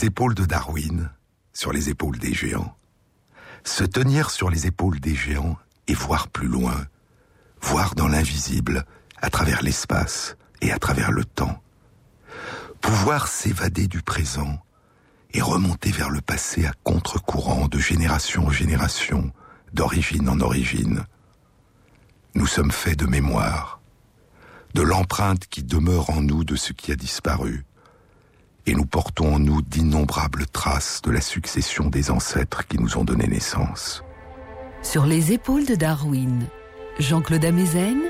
les épaules de Darwin, sur les épaules des géants, se tenir sur les épaules des géants et voir plus loin, voir dans l'invisible, à travers l'espace et à travers le temps, pouvoir s'évader du présent et remonter vers le passé à contre-courant de génération en génération, d'origine en origine. Nous sommes faits de mémoire, de l'empreinte qui demeure en nous de ce qui a disparu, et nous portons en nous d'innombrables traces de la succession des ancêtres qui nous ont donné naissance. Sur les épaules de Darwin, Jean-Claude Amezen,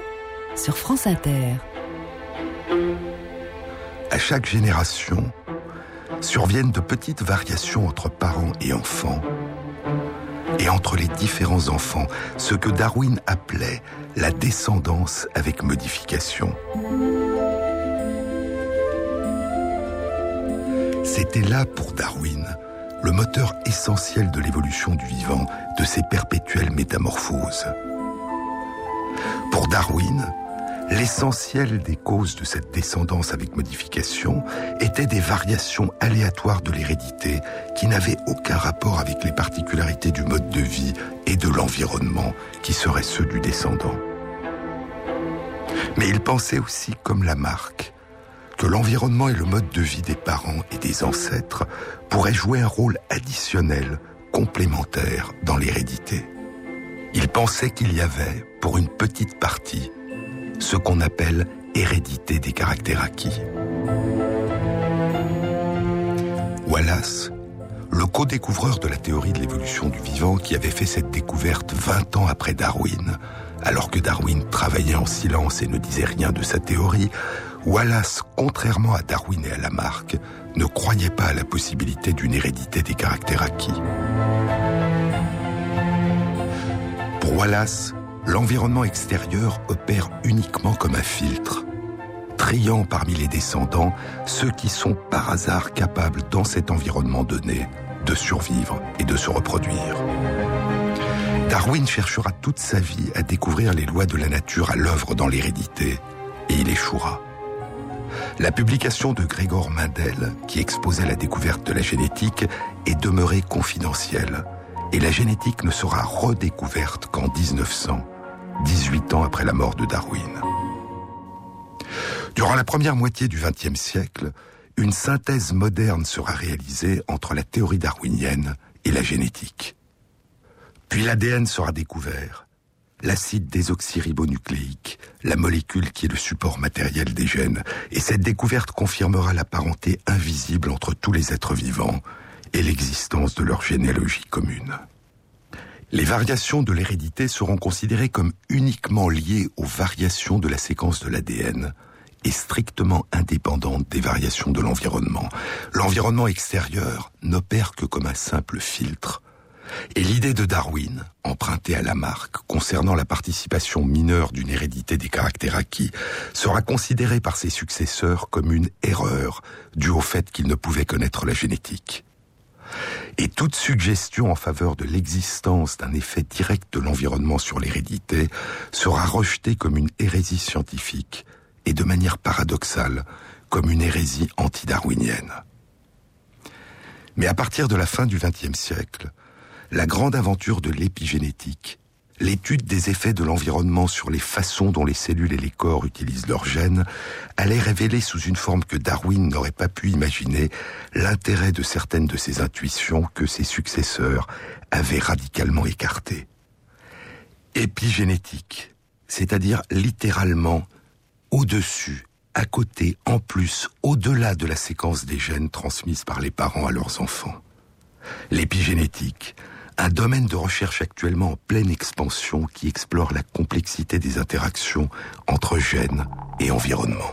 sur France Inter. À chaque génération, surviennent de petites variations entre parents et enfants, et entre les différents enfants, ce que Darwin appelait la descendance avec modification. C'était là pour Darwin le moteur essentiel de l'évolution du vivant, de ses perpétuelles métamorphoses. Pour Darwin, l'essentiel des causes de cette descendance avec modification étaient des variations aléatoires de l'hérédité qui n'avaient aucun rapport avec les particularités du mode de vie et de l'environnement qui seraient ceux du descendant. Mais il pensait aussi comme Lamarck que l'environnement et le mode de vie des parents et des ancêtres pourraient jouer un rôle additionnel, complémentaire dans l'hérédité. Il pensait qu'il y avait, pour une petite partie, ce qu'on appelle hérédité des caractères acquis. Wallace, le co-découvreur de la théorie de l'évolution du vivant qui avait fait cette découverte 20 ans après Darwin, alors que Darwin travaillait en silence et ne disait rien de sa théorie, Wallace, contrairement à Darwin et à Lamarck, ne croyait pas à la possibilité d'une hérédité des caractères acquis. Pour Wallace, l'environnement extérieur opère uniquement comme un filtre, triant parmi les descendants ceux qui sont par hasard capables dans cet environnement donné de survivre et de se reproduire. Darwin cherchera toute sa vie à découvrir les lois de la nature à l'œuvre dans l'hérédité, et il échouera. La publication de Grégor Mendel, qui exposait la découverte de la génétique, est demeurée confidentielle, et la génétique ne sera redécouverte qu'en 1900, 18 ans après la mort de Darwin. Durant la première moitié du XXe siècle, une synthèse moderne sera réalisée entre la théorie darwinienne et la génétique. Puis l'ADN sera découvert, l'acide désoxyribonucléique, la molécule qui est le support matériel des gènes, et cette découverte confirmera la parenté invisible entre tous les êtres vivants et l'existence de leur généalogie commune. Les variations de l'hérédité seront considérées comme uniquement liées aux variations de la séquence de l'ADN et strictement indépendantes des variations de l'environnement. L'environnement extérieur n'opère que comme un simple filtre. Et l'idée de Darwin, empruntée à Lamarck, concernant la participation mineure d'une hérédité des caractères acquis, sera considérée par ses successeurs comme une erreur due au fait qu'ils ne pouvaient connaître la génétique. Et toute suggestion en faveur de l'existence d'un effet direct de l'environnement sur l'hérédité sera rejetée comme une hérésie scientifique et de manière paradoxale comme une hérésie anti-darwinienne. Mais à partir de la fin du XXe siècle, la grande aventure de l'épigénétique, l'étude des effets de l'environnement sur les façons dont les cellules et les corps utilisent leurs gènes, allait révéler sous une forme que Darwin n'aurait pas pu imaginer l'intérêt de certaines de ses intuitions que ses successeurs avaient radicalement écartées. Épigénétique, c'est-à-dire littéralement au-dessus, à côté, en plus, au-delà de la séquence des gènes transmises par les parents à leurs enfants. L'épigénétique, un domaine de recherche actuellement en pleine expansion qui explore la complexité des interactions entre gènes et environnement.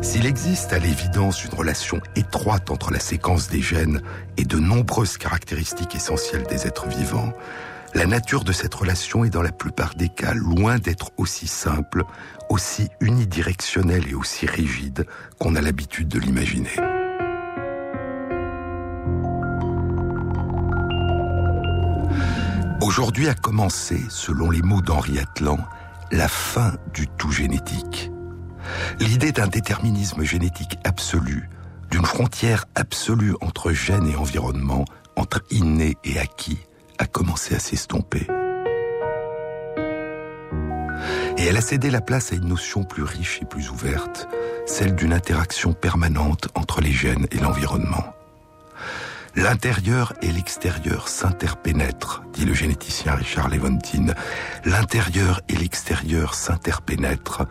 S'il existe à l'évidence une relation étroite entre la séquence des gènes et de nombreuses caractéristiques essentielles des êtres vivants, la nature de cette relation est dans la plupart des cas loin d'être aussi simple, aussi unidirectionnelle et aussi rigide qu'on a l'habitude de l'imaginer. Aujourd'hui a commencé, selon les mots d'Henri Atlan, la fin du tout génétique. L'idée d'un déterminisme génétique absolu, d'une frontière absolue entre gènes et environnement, entre inné et acquis, a commencé à s'estomper. Et elle a cédé la place à une notion plus riche et plus ouverte, celle d'une interaction permanente entre les gènes et l'environnement. L'intérieur et l'extérieur s'interpénètrent, dit le généticien Richard Levontin. L'intérieur et l'extérieur s'interpénètrent,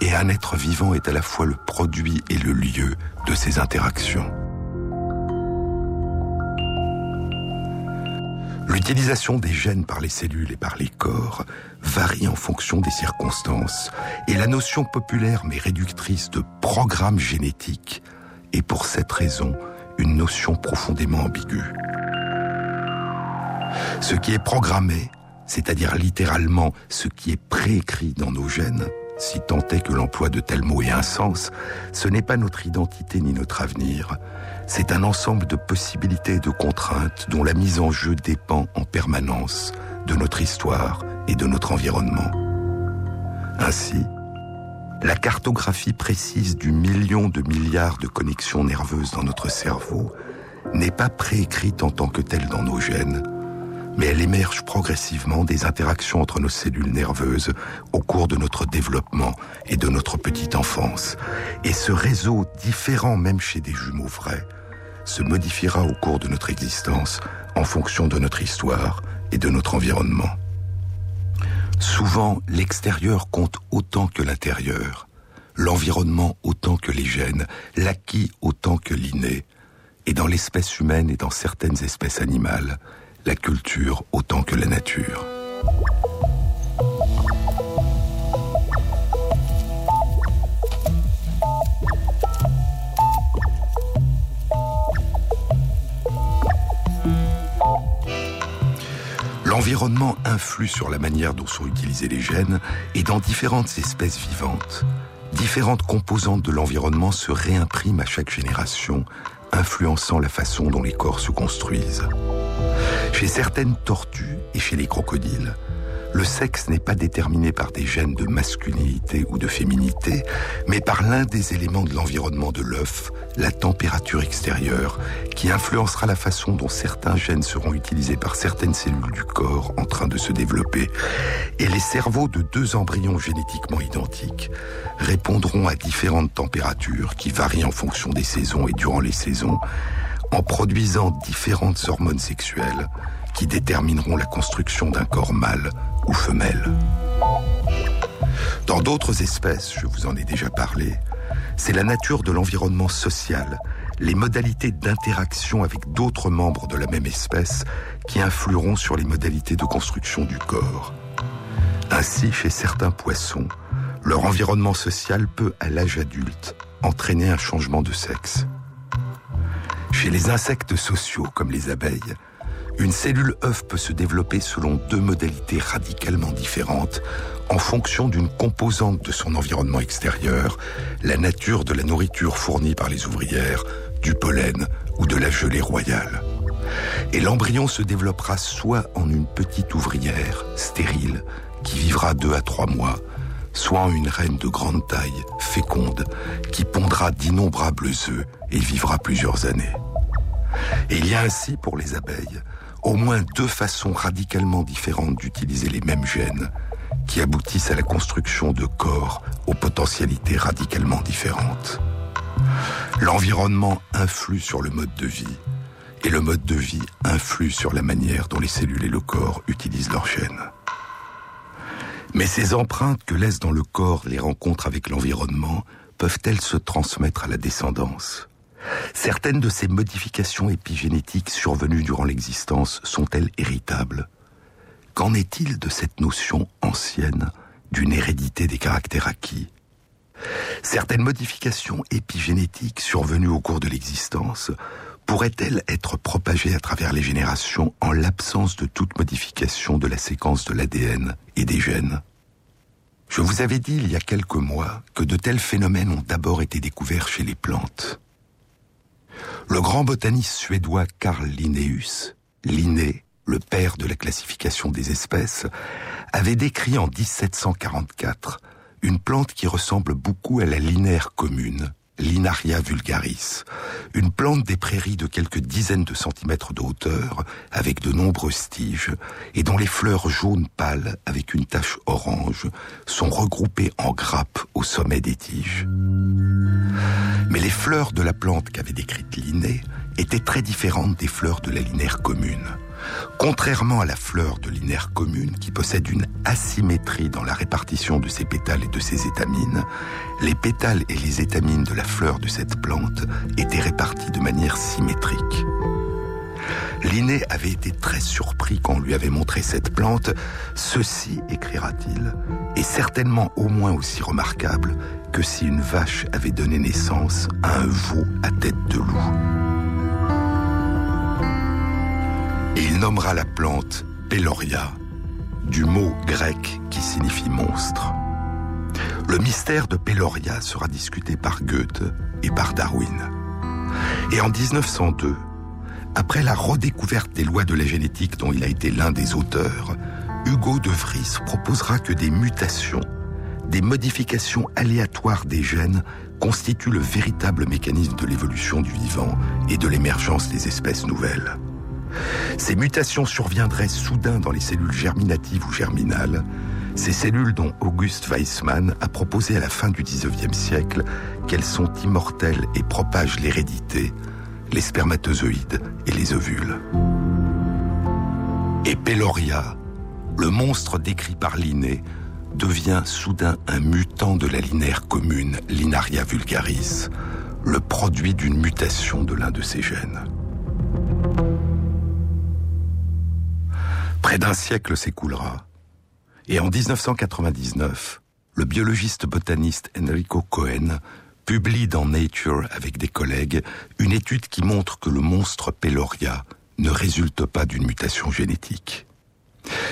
et un être vivant est à la fois le produit et le lieu de ces interactions. L'utilisation des gènes par les cellules et par les corps varie en fonction des circonstances, et la notion populaire mais réductrice de programme génétique est pour cette raison une notion profondément ambiguë. Ce qui est programmé, c'est-à-dire littéralement ce qui est préécrit dans nos gènes, si tant est que l'emploi de tels mots ait un sens, ce n'est pas notre identité ni notre avenir, c'est un ensemble de possibilités et de contraintes dont la mise en jeu dépend en permanence de notre histoire et de notre environnement. Ainsi, la cartographie précise du million de milliards de connexions nerveuses dans notre cerveau n'est pas préécrite en tant que telle dans nos gènes, mais elle émerge progressivement des interactions entre nos cellules nerveuses au cours de notre développement et de notre petite enfance. Et ce réseau, différent même chez des jumeaux vrais, se modifiera au cours de notre existence en fonction de notre histoire et de notre environnement. Souvent, l'extérieur compte autant que l'intérieur, l'environnement autant que les gènes, l'acquis autant que l'inné, et dans l'espèce humaine et dans certaines espèces animales, la culture autant que la nature. L'environnement influe sur la manière dont sont utilisés les gènes et dans différentes espèces vivantes. Différentes composantes de l'environnement se réimpriment à chaque génération, influençant la façon dont les corps se construisent. Chez certaines tortues et chez les crocodiles, le sexe n'est pas déterminé par des gènes de masculinité ou de féminité, mais par l'un des éléments de l'environnement de l'œuf, la température extérieure, qui influencera la façon dont certains gènes seront utilisés par certaines cellules du corps en train de se développer. Et les cerveaux de deux embryons génétiquement identiques répondront à différentes températures qui varient en fonction des saisons et durant les saisons, en produisant différentes hormones sexuelles qui détermineront la construction d'un corps mâle femelle. Dans d'autres espèces, je vous en ai déjà parlé, c'est la nature de l'environnement social, les modalités d'interaction avec d'autres membres de la même espèce qui influeront sur les modalités de construction du corps. Ainsi, chez certains poissons, leur environnement social peut, à l'âge adulte, entraîner un changement de sexe. Chez les insectes sociaux comme les abeilles, une cellule œuf peut se développer selon deux modalités radicalement différentes en fonction d'une composante de son environnement extérieur, la nature de la nourriture fournie par les ouvrières, du pollen ou de la gelée royale. Et l'embryon se développera soit en une petite ouvrière, stérile, qui vivra deux à trois mois, soit en une reine de grande taille, féconde, qui pondra d'innombrables œufs et vivra plusieurs années. Et il y a ainsi pour les abeilles au moins deux façons radicalement différentes d'utiliser les mêmes gènes qui aboutissent à la construction de corps aux potentialités radicalement différentes. L'environnement influe sur le mode de vie et le mode de vie influe sur la manière dont les cellules et le corps utilisent leurs gènes. Mais ces empreintes que laissent dans le corps les rencontres avec l'environnement peuvent-elles se transmettre à la descendance? Certaines de ces modifications épigénétiques survenues durant l'existence sont-elles héritables? Qu'en est-il de cette notion ancienne d'une hérédité des caractères acquis? Certaines modifications épigénétiques survenues au cours de l'existence pourraient-elles être propagées à travers les générations en l'absence de toute modification de la séquence de l'ADN et des gènes? Je vous avais dit il y a quelques mois que de tels phénomènes ont d'abord été découverts chez les plantes. Le grand botaniste suédois Carl Linnaeus, Linné, le père de la classification des espèces, avait décrit en 1744 une plante qui ressemble beaucoup à la linaire commune, Linaria vulgaris, une plante des prairies de quelques dizaines de centimètres de hauteur, avec de nombreuses tiges, et dont les fleurs jaunes pâles, avec une tache orange, sont regroupées en grappes au sommet des tiges. Mais les fleurs de la plante qu'avait décrite Linné étaient très différentes des fleurs de la linaire commune. Contrairement à la fleur de l'inaire commune qui possède une asymétrie dans la répartition de ses pétales et de ses étamines, les pétales et les étamines de la fleur de cette plante étaient répartis de manière symétrique. Linné avait été très surpris quand on lui avait montré cette plante. Ceci, écrira-t-il, est certainement au moins aussi remarquable que si une vache avait donné naissance à un veau à tête de loup. Et il nommera la plante Peloria, du mot grec qui signifie monstre. Le mystère de Peloria sera discuté par Goethe et par Darwin. Et en 1902, après la redécouverte des lois de la génétique dont il a été l'un des auteurs, Hugo de Vries proposera que des mutations, des modifications aléatoires des gènes constituent le véritable mécanisme de l'évolution du vivant et de l'émergence des espèces nouvelles. Ces mutations surviendraient soudain dans les cellules germinatives ou germinales, ces cellules dont Auguste Weissmann a proposé à la fin du XIXe siècle qu'elles sont immortelles et propagent l'hérédité, les spermatozoïdes et les ovules. Et Peloria, le monstre décrit par Linné, devient soudain un mutant de la linaire commune Linaria vulgaris, le produit d'une mutation de l'un de ses gènes. Près d'un siècle s'écoulera. Et en 1999, le biologiste botaniste Enrico Cohen publie dans Nature avec des collègues une étude qui montre que le monstre Peloria ne résulte pas d'une mutation génétique.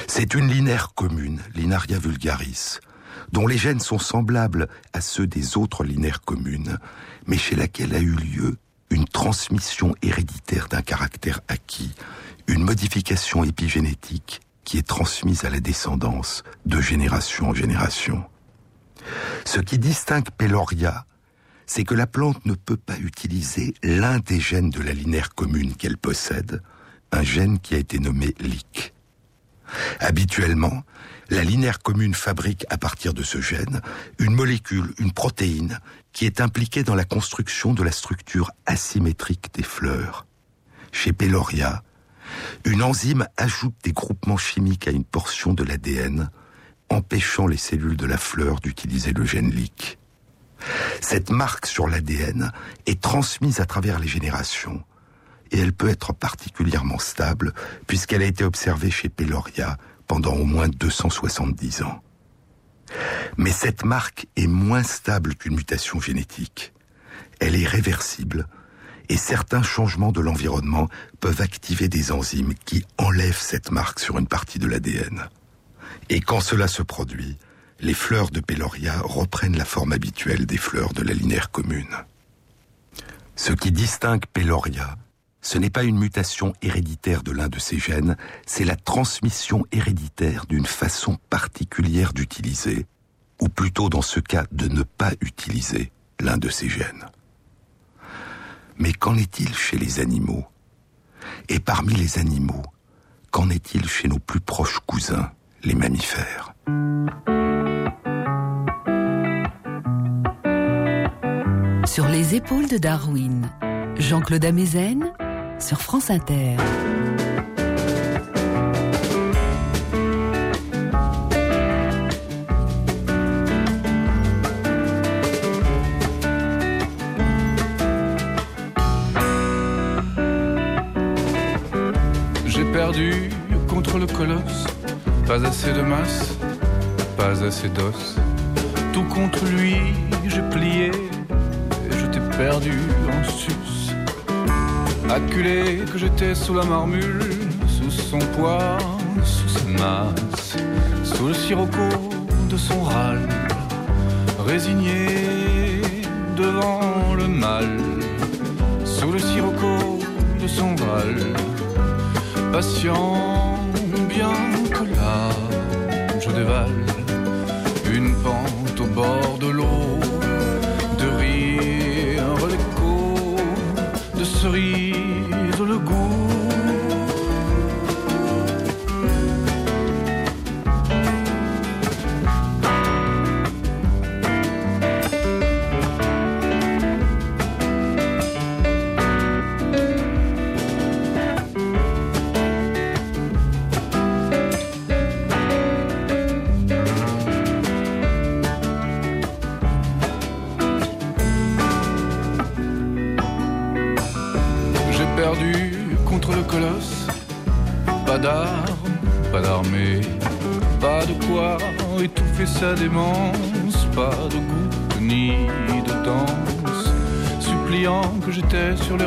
C'est une linaire commune, Linaria vulgaris, dont les gènes sont semblables à ceux des autres linaires communes, mais chez laquelle a eu lieu une transmission héréditaire d'un caractère acquis, une modification épigénétique qui est transmise à la descendance de génération en génération. Ce qui distingue Peloria, c'est que la plante ne peut pas utiliser l'un des gènes de la linaire commune qu'elle possède, un gène qui a été nommé LIC. Habituellement, la linaire commune fabrique à partir de ce gène une molécule, une protéine, qui est impliquée dans la construction de la structure asymétrique des fleurs. Chez Peloria, une enzyme ajoute des groupements chimiques à une portion de l'ADN, empêchant les cellules de la fleur d'utiliser le gène LIC. Cette marque sur l'ADN est transmise à travers les générations et elle peut être particulièrement stable puisqu'elle a été observée chez Peloria pendant au moins 270 ans. Mais cette marque est moins stable qu'une mutation génétique. Elle est réversible et certains changements de l'environnement peuvent activer des enzymes qui enlèvent cette marque sur une partie de l'ADN. Et quand cela se produit, les fleurs de Peloria reprennent la forme habituelle des fleurs de la linaire commune. Ce qui distingue Peloria, ce n'est pas une mutation héréditaire de l'un de ces gènes, c'est la transmission héréditaire d'une façon particulière d'utiliser, ou plutôt dans ce cas de ne pas utiliser l'un de ces gènes. Mais qu'en est-il chez les animaux? Et parmi les animaux, qu'en est-il chez nos plus proches cousins, les mammifères? Sur les épaules de Darwin, Jean-Claude Amezen sur France Inter. Le colosse. Pas assez de masse, pas assez d'os. Tout contre lui, j'ai plié et je t'ai perdu en sus. Acculé que j'étais sous la marmule, sous son poids, sous sa masse, sous le sirocco de son râle, résigné devant le mal, sous le sirocco de son râle Patient, bien que là, je dévale une pente au bord de l'eau, de rire l'écho, de cerise démence, pas de goutte ni de danse. Suppliant que j'étais sur les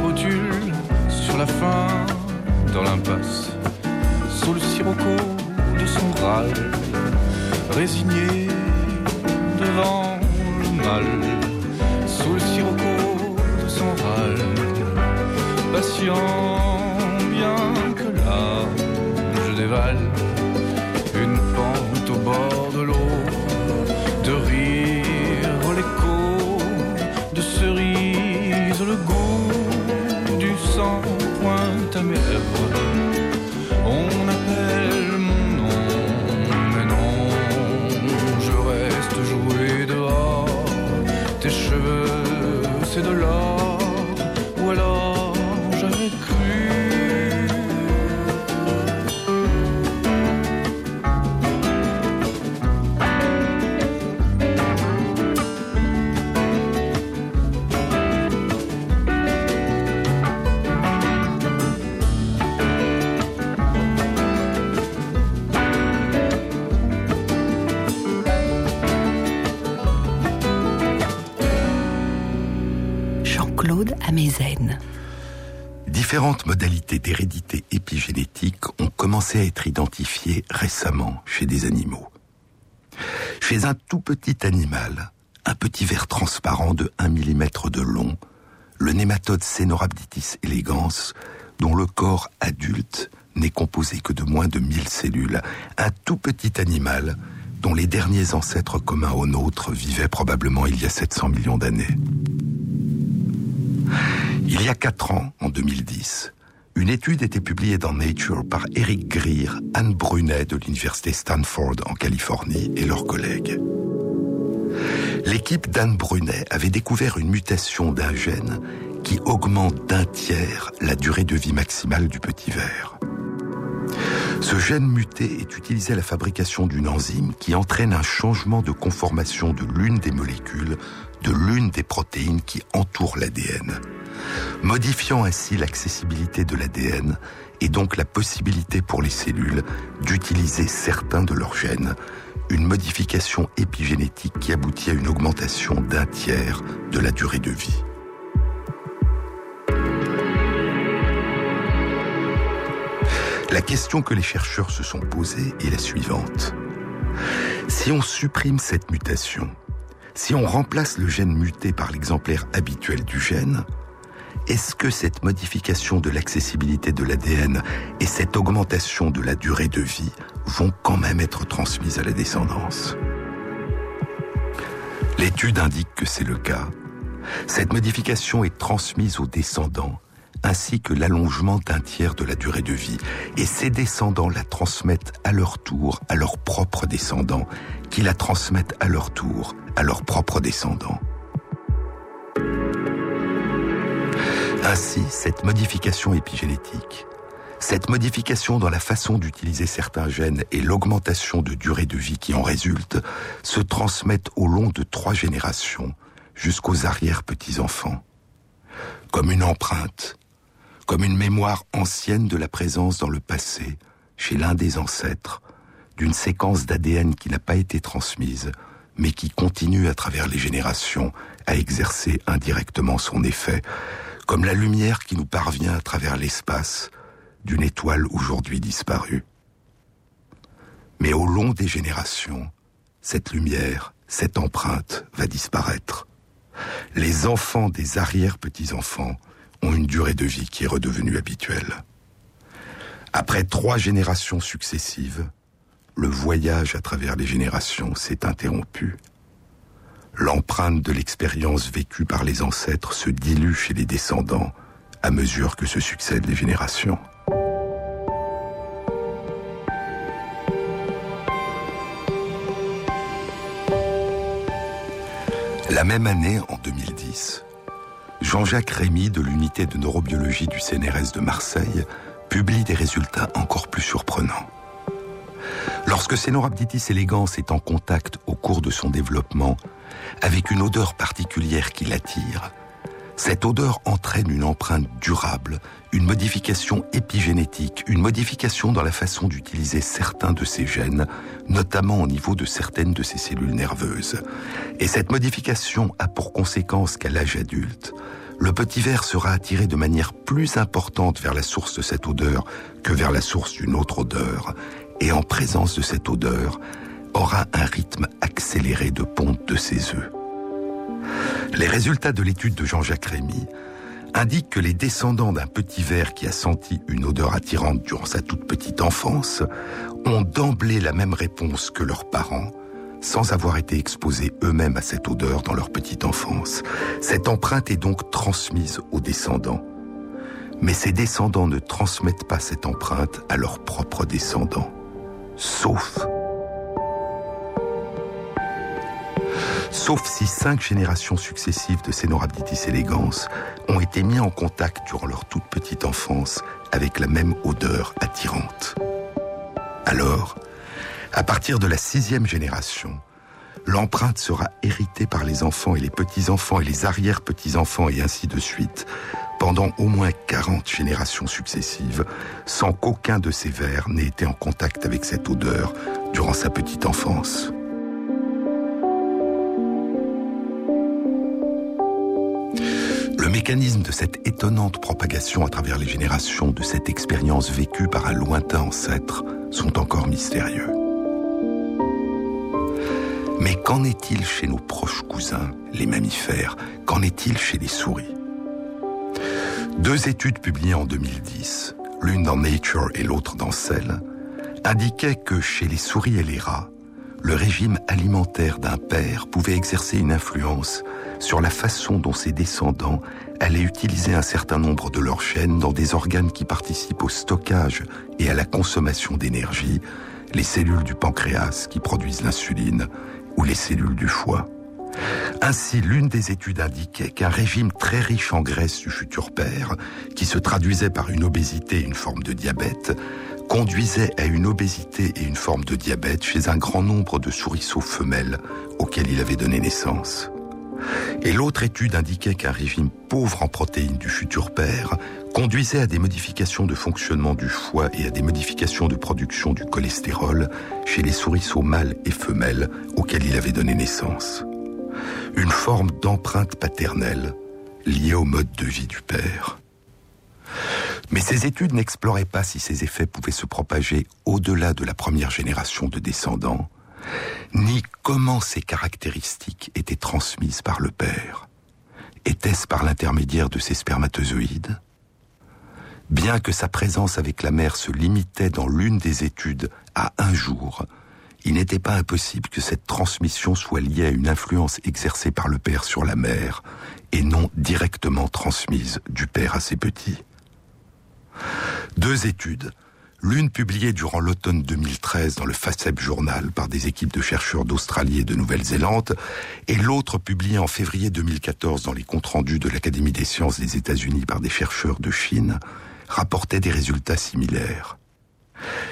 Différentes modalités d'hérédité épigénétique ont commencé à être identifiées récemment chez des animaux. Chez un tout petit animal, un petit ver transparent de 1 mm de long, le nématode Cenorhabditis elegans, dont le corps adulte n'est composé que de moins de 1000 cellules, un tout petit animal dont les derniers ancêtres communs aux nôtres vivaient probablement il y a 700 millions d'années. Il y a quatre ans, en 2010, une étude était publiée dans Nature par Eric Greer, Anne Brunet de l'université Stanford en Californie et leurs collègues. L'équipe d'Anne Brunet avait découvert une mutation d'un gène qui augmente d'un tiers la durée de vie maximale du petit ver. Ce gène muté est utilisé à la fabrication d'une enzyme qui entraîne un changement de conformation de l'une des molécules de l'une des protéines qui entourent l'ADN, modifiant ainsi l'accessibilité de l'ADN et donc la possibilité pour les cellules d'utiliser certains de leurs gènes, une modification épigénétique qui aboutit à une augmentation d'un tiers de la durée de vie. La question que les chercheurs se sont posée est la suivante. Si on supprime cette mutation, si on remplace le gène muté par l'exemplaire habituel du gène, est-ce que cette modification de l'accessibilité de l'ADN et cette augmentation de la durée de vie vont quand même être transmises à la descendance? L'étude indique que c'est le cas. Cette modification est transmise aux descendants ainsi que l'allongement d'un tiers de la durée de vie. Et ces descendants la transmettent à leur tour à leurs propres descendants, qui la transmettent à leur tour à leurs propres descendants. Ainsi, cette modification épigénétique, cette modification dans la façon d'utiliser certains gènes et l'augmentation de durée de vie qui en résulte se transmettent au long de trois générations jusqu'aux arrière-petits-enfants. Comme une empreinte, comme une mémoire ancienne de la présence dans le passé, chez l'un des ancêtres, d'une séquence d'ADN qui n'a pas été transmise, mais qui continue à travers les générations à exercer indirectement son effet, comme la lumière qui nous parvient à travers l'espace d'une étoile aujourd'hui disparue. Mais au long des générations, cette lumière, cette empreinte va disparaître. Les enfants des arrière-petits-enfants une durée de vie qui est redevenue habituelle. Après trois générations successives, le voyage à travers les générations s'est interrompu. L'empreinte de l'expérience vécue par les ancêtres se dilue chez les descendants à mesure que se succèdent les générations. La même année, en 2010, Jean-Jacques Rémy de l'unité de neurobiologie du CNRS de Marseille publie des résultats encore plus surprenants. Lorsque Cenorhabditis elegans est en contact au cours de son développement avec une odeur particulière qui l'attire, cette odeur entraîne une empreinte durable, une modification épigénétique, une modification dans la façon d'utiliser certains de ses gènes, notamment au niveau de certaines de ses cellules nerveuses. Et cette modification a pour conséquence qu'à l'âge adulte, le petit ver sera attiré de manière plus importante vers la source de cette odeur que vers la source d'une autre odeur, et en présence de cette odeur, aura un rythme accéléré de ponte de ses œufs. Les résultats de l'étude de Jean-Jacques Rémy indiquent que les descendants d'un petit ver qui a senti une odeur attirante durant sa toute petite enfance ont d'emblée la même réponse que leurs parents, sans avoir été exposés eux-mêmes à cette odeur dans leur petite enfance. Cette empreinte est donc transmise aux descendants. Mais ces descendants ne transmettent pas cette empreinte à leurs propres descendants. Sauf sauf si cinq générations successives de Cenorhabditis elegans ont été mis en contact durant leur toute petite enfance avec la même odeur attirante. Alors, à partir de la sixième génération, l'empreinte sera héritée par les enfants et les petits-enfants et les arrière-petits-enfants et ainsi de suite, pendant au moins 40 générations successives, sans qu'aucun de ces vers n'ait été en contact avec cette odeur durant sa petite enfance. Le mécanisme de cette étonnante propagation à travers les générations de cette expérience vécue par un lointain ancêtre sont encore mystérieux. Mais qu'en est-il chez nos proches cousins, les mammifères? Qu'en est-il chez les souris? Deux études publiées en 2010, l'une dans Nature et l'autre dans Cell, indiquaient que chez les souris et les rats, le régime alimentaire d'un père pouvait exercer une influence sur la façon dont ses descendants allaient utiliser un certain nombre de leurs chaînes dans des organes qui participent au stockage et à la consommation d'énergie, les cellules du pancréas qui produisent l'insuline ou les cellules du foie. Ainsi, l'une des études indiquait qu'un régime très riche en graisse du futur père, qui se traduisait par une obésité et une forme de diabète, conduisait à une obésité et une forme de diabète chez un grand nombre de souriceaux femelles auxquels il avait donné naissance. Et l'autre étude indiquait qu'un régime pauvre en protéines du futur père conduisait à des modifications de fonctionnement du foie et à des modifications de production du cholestérol chez les souriceaux mâles et femelles auxquels il avait donné naissance. Une forme d'empreinte paternelle liée au mode de vie du père. Mais ces études n'exploraient pas si ces effets pouvaient se propager au-delà de la première génération de descendants, ni comment ces caractéristiques étaient transmises par le père. Était-ce par l'intermédiaire de ces spermatozoïdes? Bien que sa présence avec la mère se limitait dans l'une des études à un jour, il n'était pas impossible que cette transmission soit liée à une influence exercée par le père sur la mère et non directement transmise du père à ses petits. Deux études, l'une publiée durant l'automne 2013 dans le FACEP Journal par des équipes de chercheurs d'Australie et de Nouvelle-Zélande, et l'autre publiée en février 2014 dans les comptes rendus de l'Académie des sciences des États-Unis par des chercheurs de Chine, rapportaient des résultats similaires.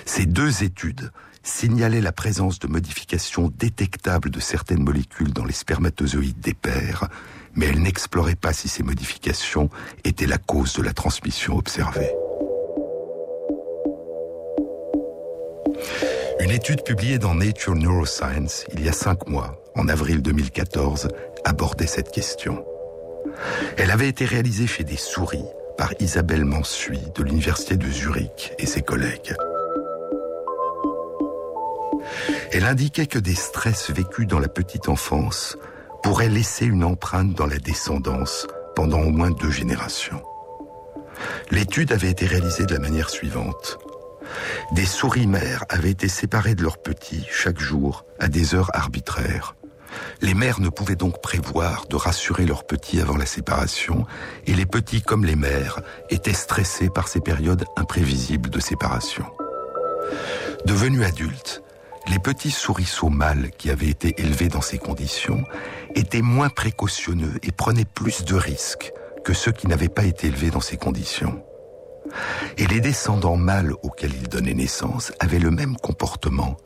Ces deux études signalaient la présence de modifications détectables de certaines molécules dans les spermatozoïdes des pères, mais elles n'exploraient pas si ces modifications étaient la cause de la transmission observée. Une étude publiée dans Nature Neuroscience il y a cinq mois, en avril 2014, abordait cette question. Elle avait été réalisée chez des souris par Isabelle Mansuy de l'Université de Zurich et ses collègues. Elle indiquait que des stress vécus dans la petite enfance pourraient laisser une empreinte dans la descendance pendant au moins deux générations. L'étude avait été réalisée de la manière suivante. Des souris mères avaient été séparées de leurs petits chaque jour à des heures arbitraires. Les mères ne pouvaient donc prévoir de rassurer leurs petits avant la séparation, et les petits comme les mères étaient stressés par ces périodes imprévisibles de séparation. Devenus adultes, les petits souriceaux mâles qui avaient été élevés dans ces conditions étaient moins précautionneux et prenaient plus de risques que ceux qui n'avaient pas été élevés dans ces conditions. Et les descendants mâles auxquels ils donnaient naissance avaient le même comportement,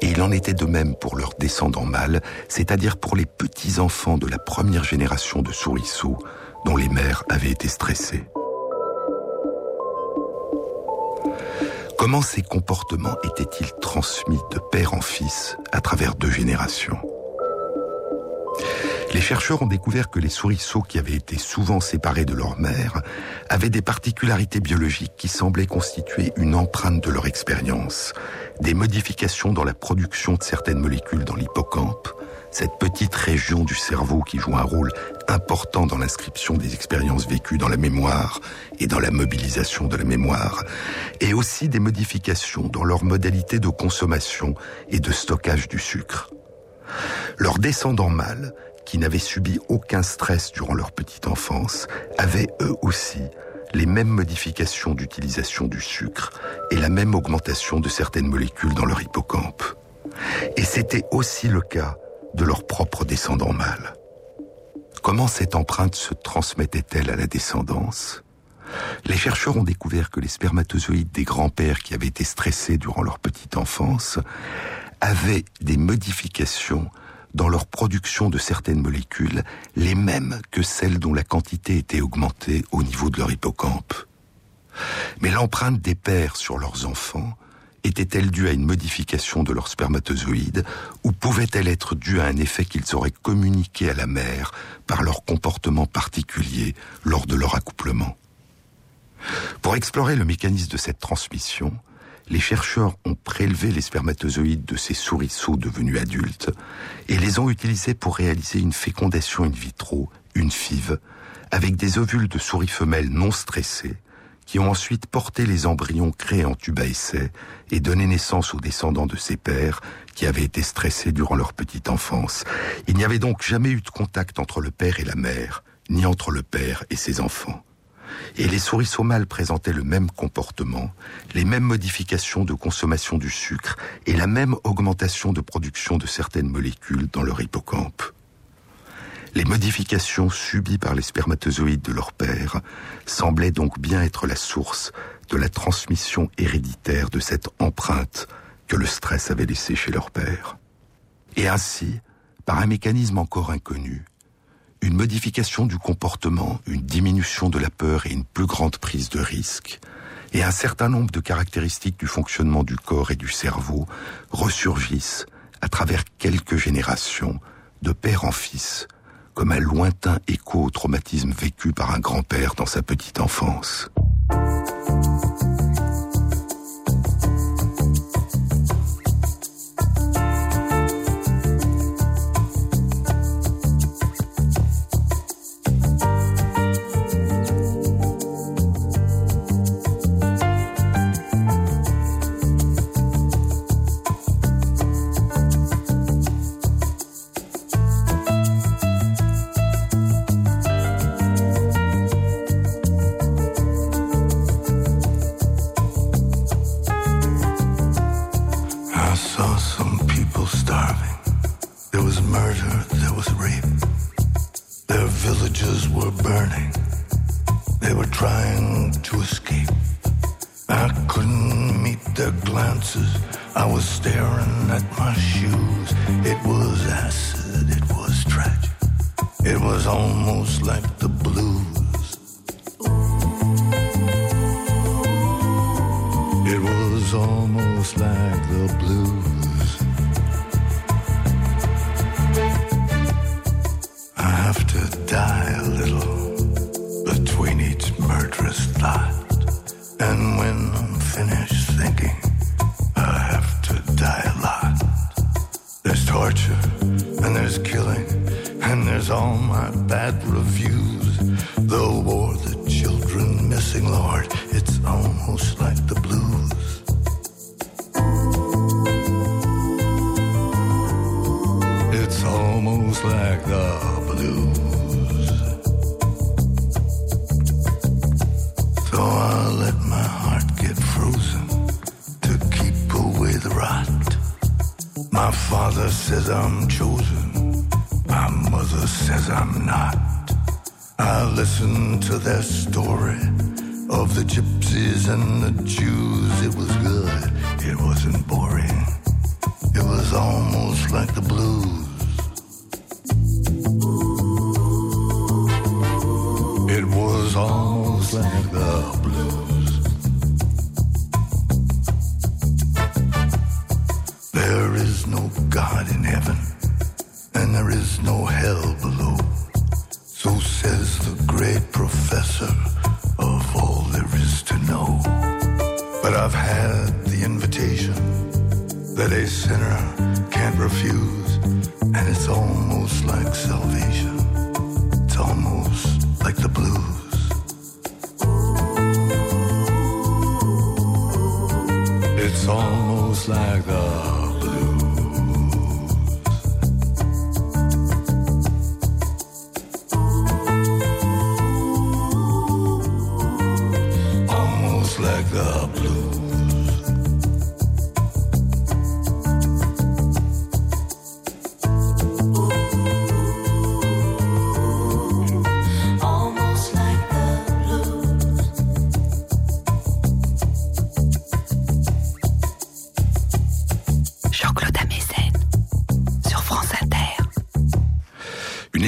et il en était de même pour leurs descendants mâles, c'est-à-dire pour les petits-enfants de la première génération de souriceaux dont les mères avaient été stressées. Comment ces comportements étaient-ils transmis de père en fils à travers deux générations? Les chercheurs ont découvert que les souriceaux qui avaient été souvent séparés de leur mère avaient des particularités biologiques qui semblaient constituer une empreinte de leur expérience, des modifications dans la production de certaines molécules dans l'hippocampe, cette petite région du cerveau qui joue un rôle important dans l'inscription des expériences vécues dans la mémoire et dans la mobilisation de la mémoire, et aussi des modifications dans leur modalité de consommation et de stockage du sucre. Leurs descendants mâles, qui n'avaient subi aucun stress durant leur petite enfance, avaient eux aussi les mêmes modifications d'utilisation du sucre et la même augmentation de certaines molécules dans leur hippocampe. Et c'était aussi le cas de leurs propres descendants mâles. Comment cette empreinte se transmettait-elle à la descendance? Les chercheurs ont découvert que les spermatozoïdes des grands-pères qui avaient été stressés durant leur petite enfance avaient des modifications dans leur production de certaines molécules, les mêmes que celles dont la quantité était augmentée au niveau de leur hippocampe. Mais l'empreinte des pères sur leurs enfants était-elle due à une modification de leurs spermatozoïdes ou pouvait-elle être due à un effet qu'ils auraient communiqué à la mère par leur comportement particulier lors de leur accouplement? Pour explorer le mécanisme de cette transmission, les chercheurs ont prélevé les spermatozoïdes de ces souriceaux devenus adultes et les ont utilisés pour réaliser une fécondation in vitro, une FIV, avec des ovules de souris femelles non stressées qui ont ensuite porté les embryons créés en tube à essai et donné naissance aux descendants de ces pères qui avaient été stressés durant leur petite enfance. Il n'y avait donc jamais eu de contact entre le père et la mère, ni entre le père et ses enfants. Et les souriceaux mâles présentaient le même comportement, les mêmes modifications de consommation du sucre et la même augmentation de production de certaines molécules dans leur hippocampe. Les modifications subies par les spermatozoïdes de leur père semblaient donc bien être la source de la transmission héréditaire de cette empreinte que le stress avait laissée chez leur père. Et ainsi, par un mécanisme encore inconnu, une modification du comportement, une diminution de la peur et une plus grande prise de risque, et un certain nombre de caractéristiques du fonctionnement du corps et du cerveau ressurgissent à travers quelques générations, de père en fils, comme un lointain écho au traumatisme vécu par un grand-père dans sa petite enfance. It's almost like the blues. It's almost like the blues. So I let my heart get frozen to keep away the rot. My father says I'm chosen. My mother says I'm not. I listen to their story of the gypsy gypsies and the Jews. It was good. It wasn't boring. It was almost like the blues.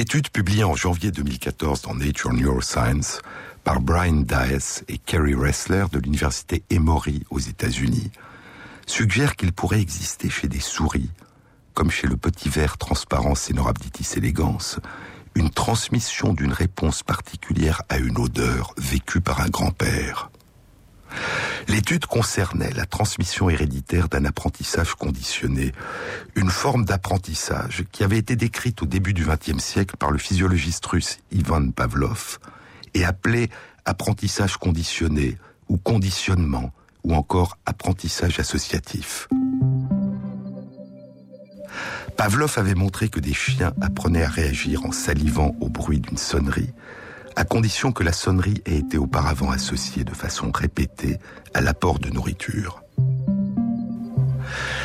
Étude publiée en janvier 2014 dans Nature Neuroscience par Brian Dias et Kerry Ressler de l'université Emory aux États-Unis suggère qu'il pourrait exister chez des souris, comme chez le petit ver transparent Cenorhabditis elegans, une transmission d'une réponse particulière à une odeur vécue par un grand-père. L'étude concernait la transmission héréditaire d'un apprentissage conditionné, une forme d'apprentissage qui avait été décrite au début du XXe siècle par le physiologiste russe Ivan Pavlov et appelée apprentissage conditionné ou conditionnement ou encore apprentissage associatif. Pavlov avait montré que des chiens apprenaient à réagir en salivant au bruit d'une sonnerie, à condition que la sonnerie ait été auparavant associée de façon répétée à l'apport de nourriture.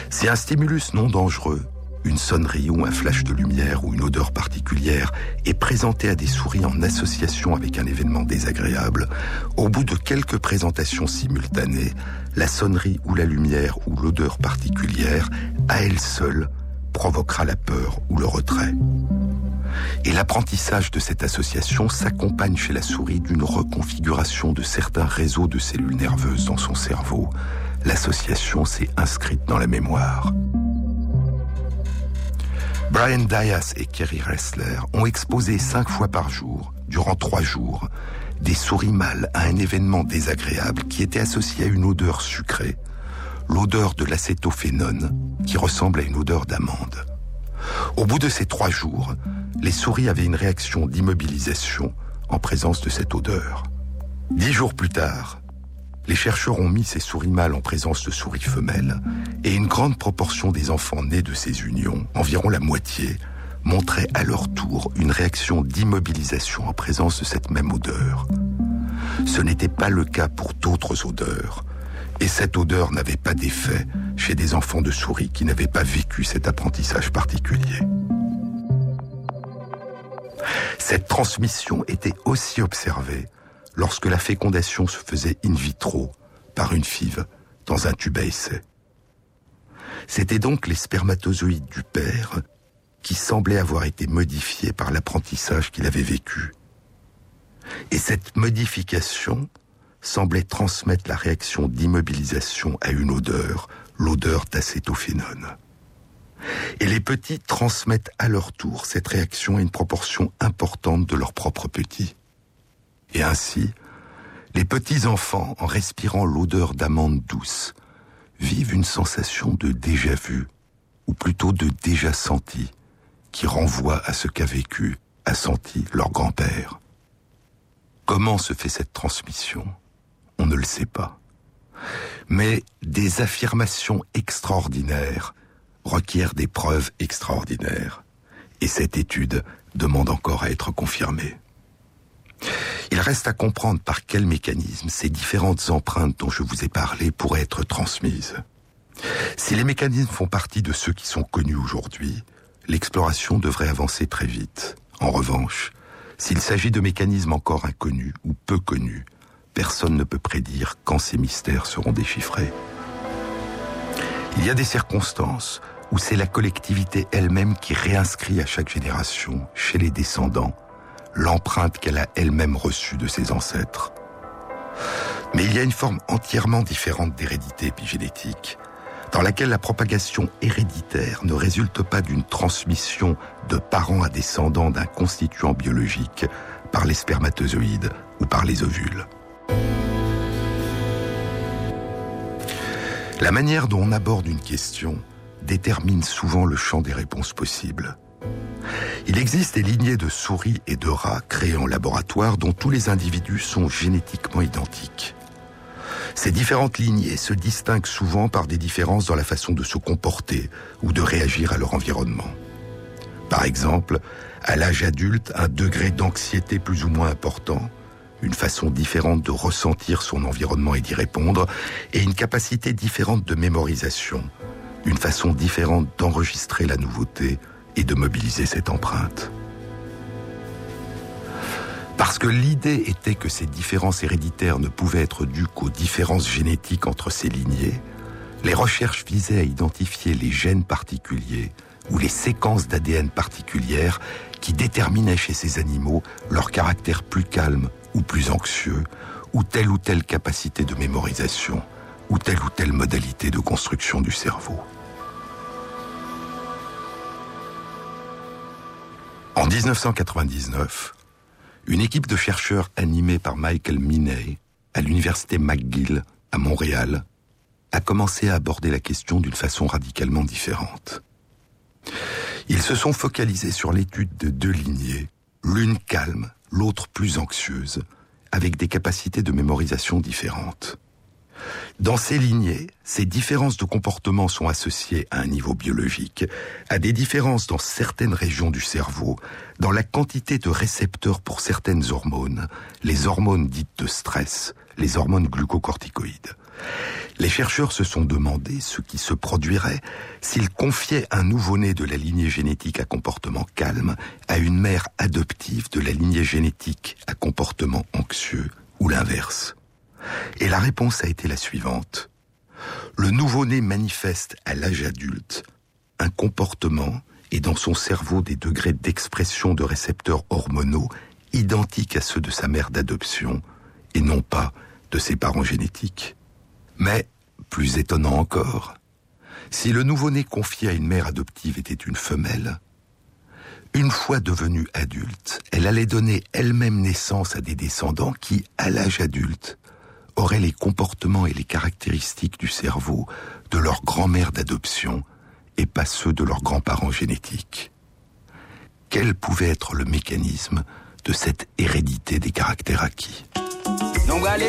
Si un stimulus non dangereux, une sonnerie ou un flash de lumière ou une odeur particulière est présenté à des souris en association avec un événement désagréable, au bout de quelques présentations simultanées, la sonnerie ou la lumière ou l'odeur particulière, à elle seule, provoquera la peur ou le retrait. Et l'apprentissage de cette association s'accompagne chez la souris d'une reconfiguration de certains réseaux de cellules nerveuses dans son cerveau. L'association s'est inscrite dans la mémoire. Brian Dias et Kerry Ressler ont exposé cinq fois par jour, durant trois jours, des souris mâles à un événement désagréable qui était associé à une odeur sucrée, l'odeur de l'acétophénone, qui ressemble à une odeur d'amande. Au bout de ces trois jours, les souris avaient une réaction d'immobilisation en présence de cette odeur. Dix jours plus tard, les chercheurs ont mis ces souris mâles en présence de souris femelles et une grande proportion des enfants nés de ces unions, environ la moitié, montraient à leur tour une réaction d'immobilisation en présence de cette même odeur. Ce n'était pas le cas pour d'autres odeurs, et cette odeur n'avait pas d'effet chez des enfants de souris qui n'avaient pas vécu cet apprentissage particulier. Cette transmission était aussi observée lorsque la fécondation se faisait in vitro par une five dans un tube à essai. C'était donc les spermatozoïdes du père qui semblaient avoir été modifiés par l'apprentissage qu'il avait vécu. Et cette modification semblait transmettre la réaction d'immobilisation à une odeur, l'odeur d'acétophénone. Et les petits transmettent à leur tour cette réaction à une proportion importante de leurs propres petits. Et ainsi, les petits-enfants, en respirant l'odeur d'amande douce, vivent une sensation de déjà-vu, ou plutôt de déjà senti, qui renvoie à ce qu'a vécu, a senti leur grand-père. Comment se fait cette transmission? On ne le sait pas. Mais des affirmations extraordinaires requièrent des preuves extraordinaires. Et cette étude demande encore à être confirmée. Il reste à comprendre par quel mécanisme ces différentes empreintes dont je vous ai parlé pourraient être transmises. Si les mécanismes font partie de ceux qui sont connus aujourd'hui, l'exploration devrait avancer très vite. En revanche, s'il s'agit de mécanismes encore inconnus ou peu connus, personne ne peut prédire quand ces mystères seront déchiffrés. Il y a des circonstances où c'est la collectivité elle-même qui réinscrit à chaque génération, chez les descendants, l'empreinte qu'elle a elle-même reçue de ses ancêtres. Mais il y a une forme entièrement différente d'hérédité épigénétique, dans laquelle la propagation héréditaire ne résulte pas d'une transmission de parents à descendants d'un constituant biologique par les spermatozoïdes ou par les ovules. La manière dont on aborde une question détermine souvent le champ des réponses possibles. Il existe des lignées de souris et de rats créées en laboratoire dont tous les individus sont génétiquement identiques. Ces différentes lignées se distinguent souvent par des différences dans la façon de se comporter ou de réagir à leur environnement. Par exemple, à l'âge adulte, un degré d'anxiété plus ou moins important, une façon différente de ressentir son environnement et d'y répondre, et une capacité différente de mémorisation, une façon différente d'enregistrer la nouveauté et de mobiliser cette empreinte. Parce que l'idée était que ces différences héréditaires ne pouvaient être dues qu'aux différences génétiques entre ces lignées, les recherches visaient à identifier les gènes particuliers ou les séquences d'ADN particulières qui déterminaient chez ces animaux leur caractère plus calme ou plus anxieux, ou telle ou telle capacité de mémorisation, ou telle ou telle modalité de construction du cerveau. En 1999, une équipe de chercheurs animée par Michael Miney à l'université McGill à Montréal a commencé à aborder la question d'une façon radicalement différente. Ils se sont focalisés sur l'étude de deux lignées, l'une calme, l'autre plus anxieuse, avec des capacités de mémorisation différentes. Dans ces lignées, ces différences de comportement sont associées à un niveau biologique, à des différences dans certaines régions du cerveau, dans la quantité de récepteurs pour certaines hormones, les hormones dites de stress, les hormones glucocorticoïdes. Les chercheurs se sont demandé ce qui se produirait s'ils confiaient un nouveau-né de la lignée génétique à comportement calme à une mère adoptive de la lignée génétique à comportement anxieux ou l'inverse. Et la réponse a été la suivante. Le nouveau-né manifeste à l'âge adulte un comportement et dans son cerveau des degrés d'expression de récepteurs hormonaux identiques à ceux de sa mère d'adoption et non pas de ses parents génétiques. Mais, plus étonnant encore, si le nouveau-né confié à une mère adoptive était une femelle, une fois devenue adulte, elle allait donner elle-même naissance à des descendants qui, à l'âge adulte, auraient les comportements et les caractéristiques du cerveau de leur grand-mère d'adoption et pas ceux de leurs grands-parents génétiques. Quel pouvait être le mécanisme de cette hérédité des caractères acquis? Nou gale,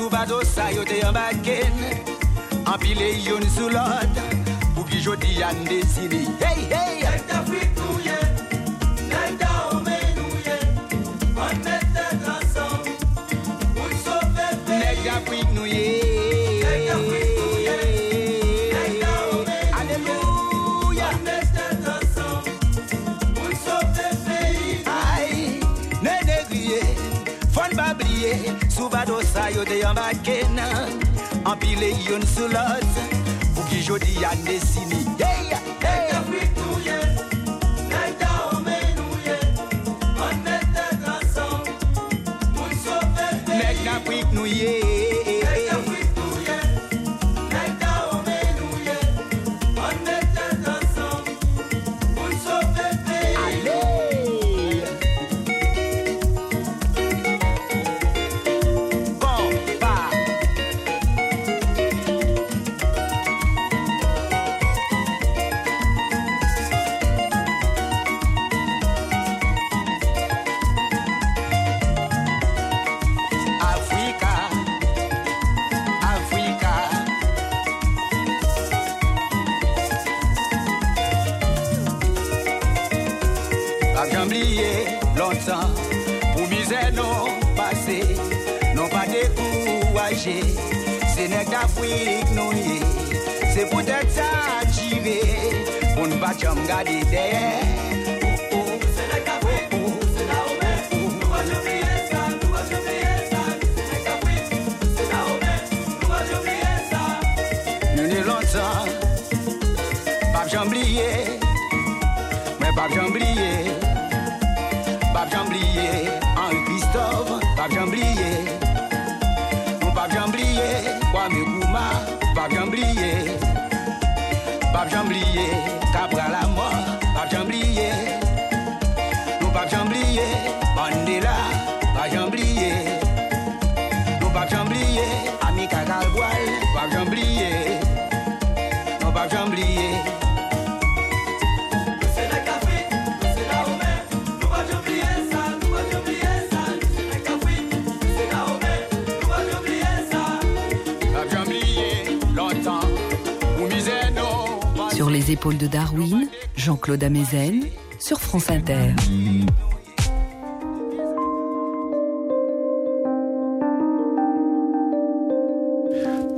sou bado sa yo te yon baken Anpile yon sou lot Pou ki jodi an desini Hey hey! Yon baken Anpile yon sou lot Pou ki jodi yan desini Hey, an les épaules de Darwin, Jean-Claude Amezen, sur France Inter.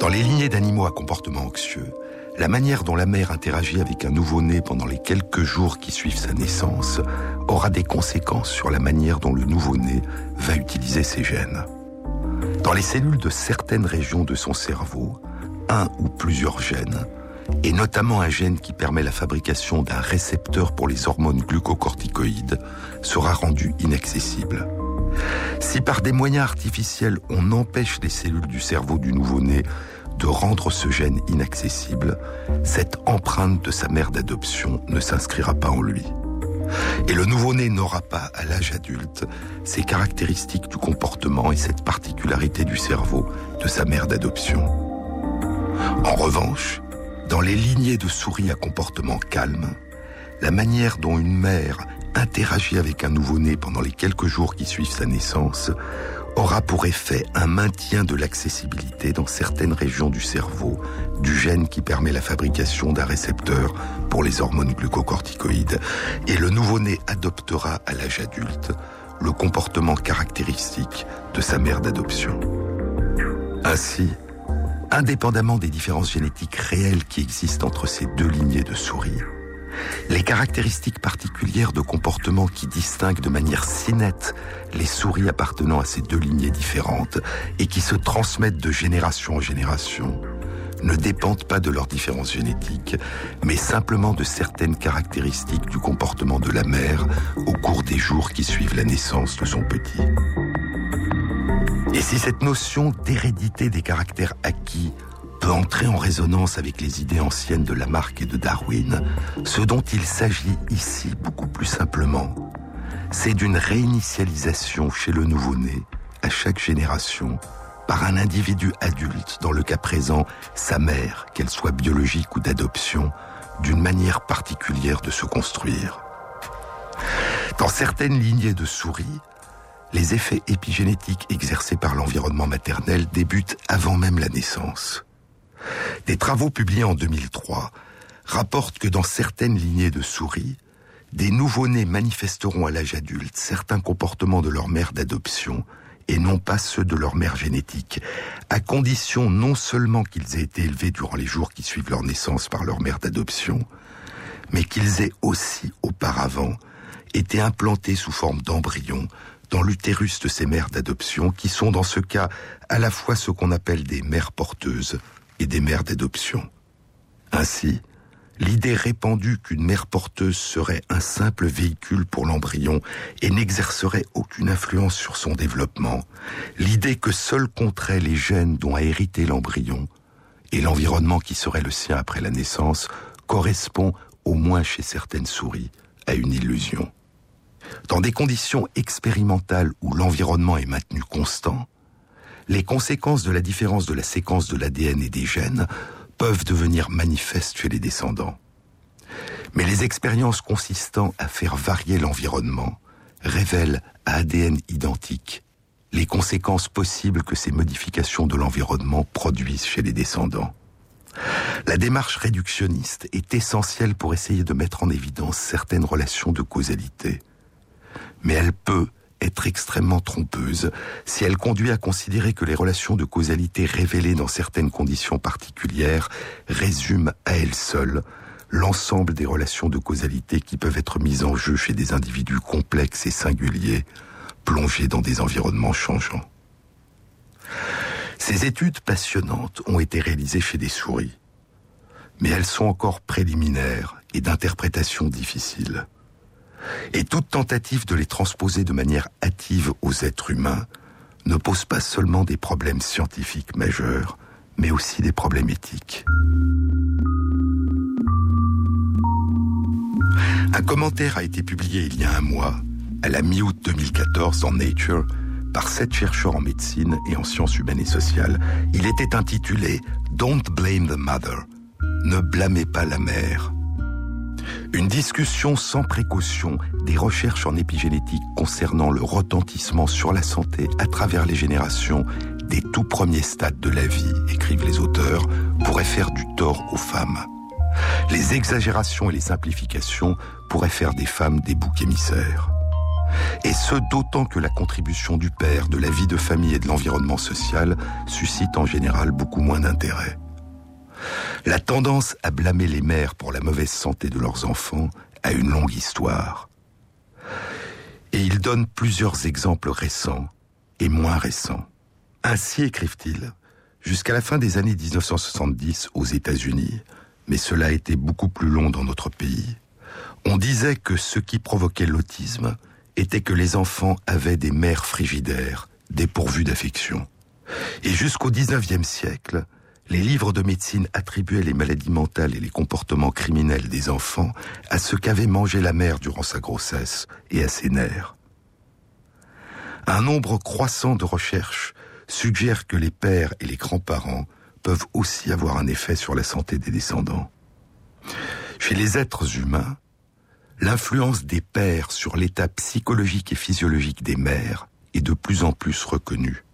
Dans les lignées d'animaux à comportement anxieux, la manière dont la mère interagit avec un nouveau-né pendant les quelques jours qui suivent sa naissance aura des conséquences sur la manière dont le nouveau-né va utiliser ses gènes. Dans les cellules de certaines régions de son cerveau, un ou plusieurs gènes, et notamment un gène qui permet la fabrication d'un récepteur pour les hormones glucocorticoïdes, sera rendu inaccessible. Si par des moyens artificiels on empêche les cellules du cerveau du nouveau-né de rendre ce gène inaccessible, cette empreinte de sa mère d'adoption ne s'inscrira pas en lui. Et le nouveau-né n'aura pas, à l'âge adulte, ces caractéristiques du comportement et cette particularité du cerveau de sa mère d'adoption. En revanche, dans les lignées de souris à comportement calme, la manière dont une mère interagit avec un nouveau-né pendant les quelques jours qui suivent sa naissance aura pour effet un maintien de l'accessibilité dans certaines régions du cerveau du gène qui permet la fabrication d'un récepteur pour les hormones glucocorticoïdes et le nouveau-né adoptera à l'âge adulte le comportement caractéristique de sa mère d'adoption. Ainsi, indépendamment des différences génétiques réelles qui existent entre ces deux lignées de souris, les caractéristiques particulières de comportement qui distinguent de manière si nette les souris appartenant à ces deux lignées différentes et qui se transmettent de génération en génération ne dépendent pas de leurs différences génétiques, mais simplement de certaines caractéristiques du comportement de la mère au cours des jours qui suivent la naissance de son petit. Et si cette notion d'hérédité des caractères acquis peut entrer en résonance avec les idées anciennes de Lamarck et de Darwin, ce dont il s'agit ici beaucoup plus simplement, c'est d'une réinitialisation chez le nouveau-né, à chaque génération, par un individu adulte, dans le cas présent, sa mère, qu'elle soit biologique ou d'adoption, d'une manière particulière de se construire. Dans certaines lignées de souris, les effets épigénétiques exercés par l'environnement maternel débutent avant même la naissance. Des travaux publiés en 2003 rapportent que dans certaines lignées de souris, des nouveau-nés manifesteront à l'âge adulte certains comportements de leur mère d'adoption et non pas ceux de leur mère génétique, à condition non seulement qu'ils aient été élevés durant les jours qui suivent leur naissance par leur mère d'adoption, mais qu'ils aient aussi auparavant été implantés sous forme d'embryons dans l'utérus de ces mères d'adoption, qui sont dans ce cas à la fois ce qu'on appelle des mères porteuses et des mères d'adoption. Ainsi, l'idée répandue qu'une mère porteuse serait un simple véhicule pour l'embryon et n'exercerait aucune influence sur son développement, l'idée que seuls compteraient les gènes dont a hérité l'embryon et l'environnement qui serait le sien après la naissance correspond, au moins chez certaines souris, à une illusion. Dans des conditions expérimentales où l'environnement est maintenu constant, les conséquences de la différence de la séquence de l'ADN et des gènes peuvent devenir manifestes chez les descendants. Mais les expériences consistant à faire varier l'environnement révèlent à ADN identique les conséquences possibles que ces modifications de l'environnement produisent chez les descendants. La démarche réductionniste est essentielle pour essayer de mettre en évidence certaines relations de causalité. Mais elle peut être extrêmement trompeuse si elle conduit à considérer que les relations de causalité révélées dans certaines conditions particulières résument à elles seules l'ensemble des relations de causalité qui peuvent être mises en jeu chez des individus complexes et singuliers, plongés dans des environnements changeants. Ces études passionnantes ont été réalisées chez des souris, mais elles sont encore préliminaires et d'interprétation difficile. Et toute tentative de les transposer de manière hâtive aux êtres humains ne pose pas seulement des problèmes scientifiques majeurs, mais aussi des problèmes éthiques. Un commentaire a été publié il y a un mois, à la mi-août 2014 dans Nature, par sept chercheurs en médecine et en sciences humaines et sociales. Il était intitulé Don't blame the mother. Ne blâmez pas la mère. Une discussion sans précaution des recherches en épigénétique concernant le retentissement sur la santé à travers les générations des tout premiers stades de la vie, écrivent les auteurs, pourrait faire du tort aux femmes. Les exagérations et les simplifications pourraient faire des femmes des boucs émissaires. Et ce d'autant que la contribution du père, de la vie de famille et de l'environnement social suscite en général beaucoup moins d'intérêt. La tendance à blâmer les mères pour la mauvaise santé de leurs enfants a une longue histoire. Et il donne plusieurs exemples récents et moins récents. Ainsi écrivent-ils, jusqu'à la fin des années 1970 aux États-Unis, mais cela a été beaucoup plus long dans notre pays, on disait que ce qui provoquait l'autisme était que les enfants avaient des mères frigidaires, dépourvues d'affection. Et jusqu'au XIXe siècle, les livres de médecine attribuaient les maladies mentales et les comportements criminels des enfants à ce qu'avait mangé la mère durant sa grossesse et à ses nerfs. Un nombre croissant de recherches suggère que les pères et les grands-parents peuvent aussi avoir un effet sur la santé des descendants. Chez les êtres humains, l'influence des pères sur l'état psychologique et physiologique des mères est de plus en plus reconnue.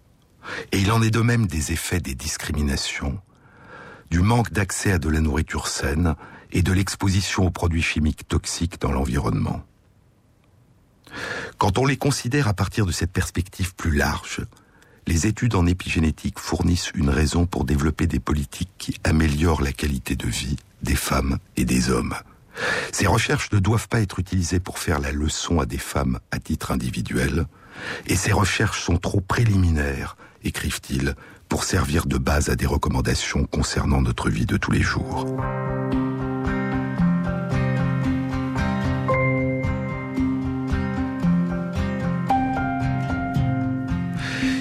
Et il en est de même des effets des discriminations, du manque d'accès à de la nourriture saine et de l'exposition aux produits chimiques toxiques dans l'environnement. Quand on les considère à partir de cette perspective plus large, les études en épigénétique fournissent une raison pour développer des politiques qui améliorent la qualité de vie des femmes et des hommes. Ces recherches ne doivent pas être utilisées pour faire la leçon à des femmes à titre individuel, et ces recherches sont trop préliminaires, écrivent-ils, pour servir de base à des recommandations concernant notre vie de tous les jours.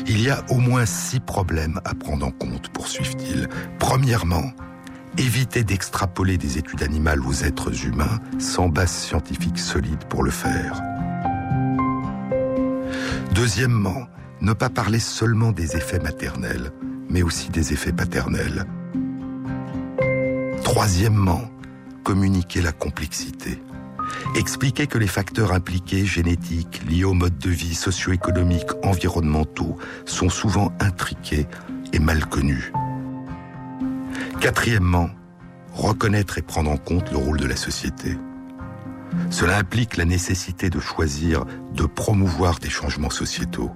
Il y a au moins six problèmes à prendre en compte, poursuivent-ils. Premièrement, éviter d'extrapoler des études animales aux êtres humains sans base scientifique solide pour le faire. Deuxièmement, ne pas parler seulement des effets maternels, mais aussi des effets paternels. Troisièmement, communiquer la complexité. Expliquer que les facteurs impliqués, génétiques, liés au mode de vie, socio-économiques, environnementaux, sont souvent intriqués et mal connus. Quatrièmement, reconnaître et prendre en compte le rôle de la société. Cela implique la nécessité de choisir de promouvoir des changements sociétaux,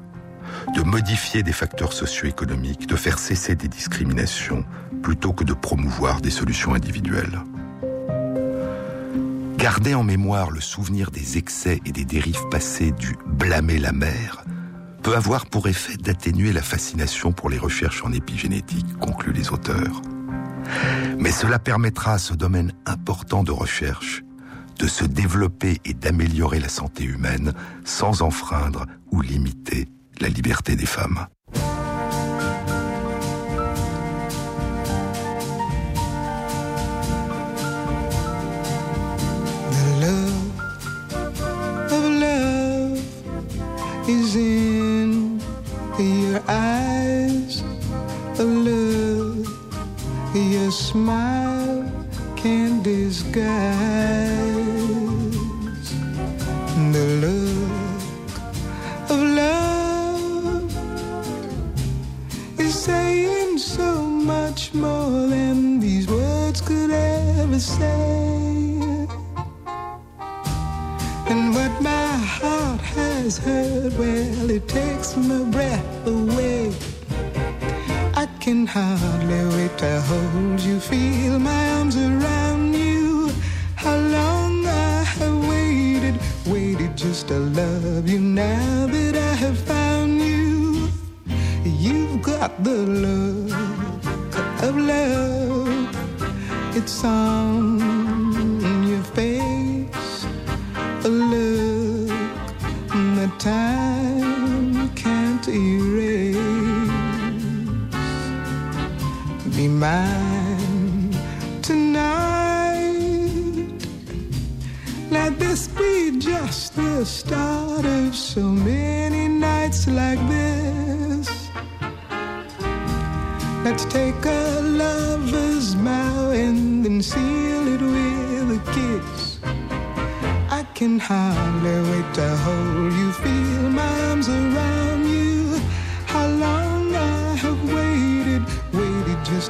de modifier des facteurs socio-économiques, de faire cesser des discriminations, plutôt que de promouvoir des solutions individuelles. Garder en mémoire le souvenir des excès et des dérives passées du blâmer la mère peut avoir pour effet d'atténuer la fascination pour les recherches en épigénétique, concluent les auteurs. Mais cela permettra à ce domaine important de recherche de se développer et d'améliorer la santé humaine sans enfreindre ou limiter la liberté des femmes.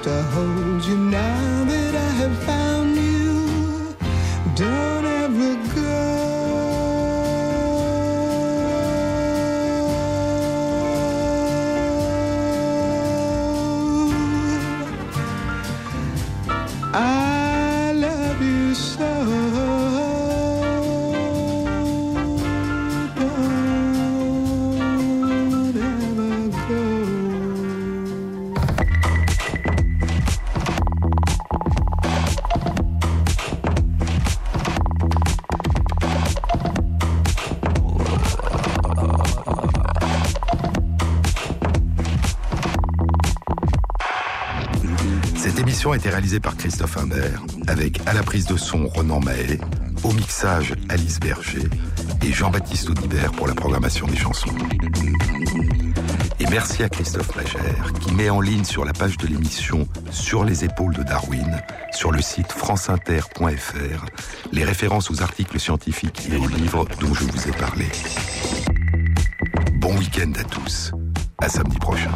To hold you été réalisée par Christophe Imbert, avec à la prise de son Ronan Mahé, au mixage Alice Berger et Jean-Baptiste Audibert pour la programmation des chansons. Et merci à Christophe Magère qui met en ligne sur la page de l'émission Sur les épaules de Darwin, sur le site franceinter.fr, les références aux articles scientifiques et aux livres dont je vous ai parlé. Bon week-end à tous. À samedi prochain.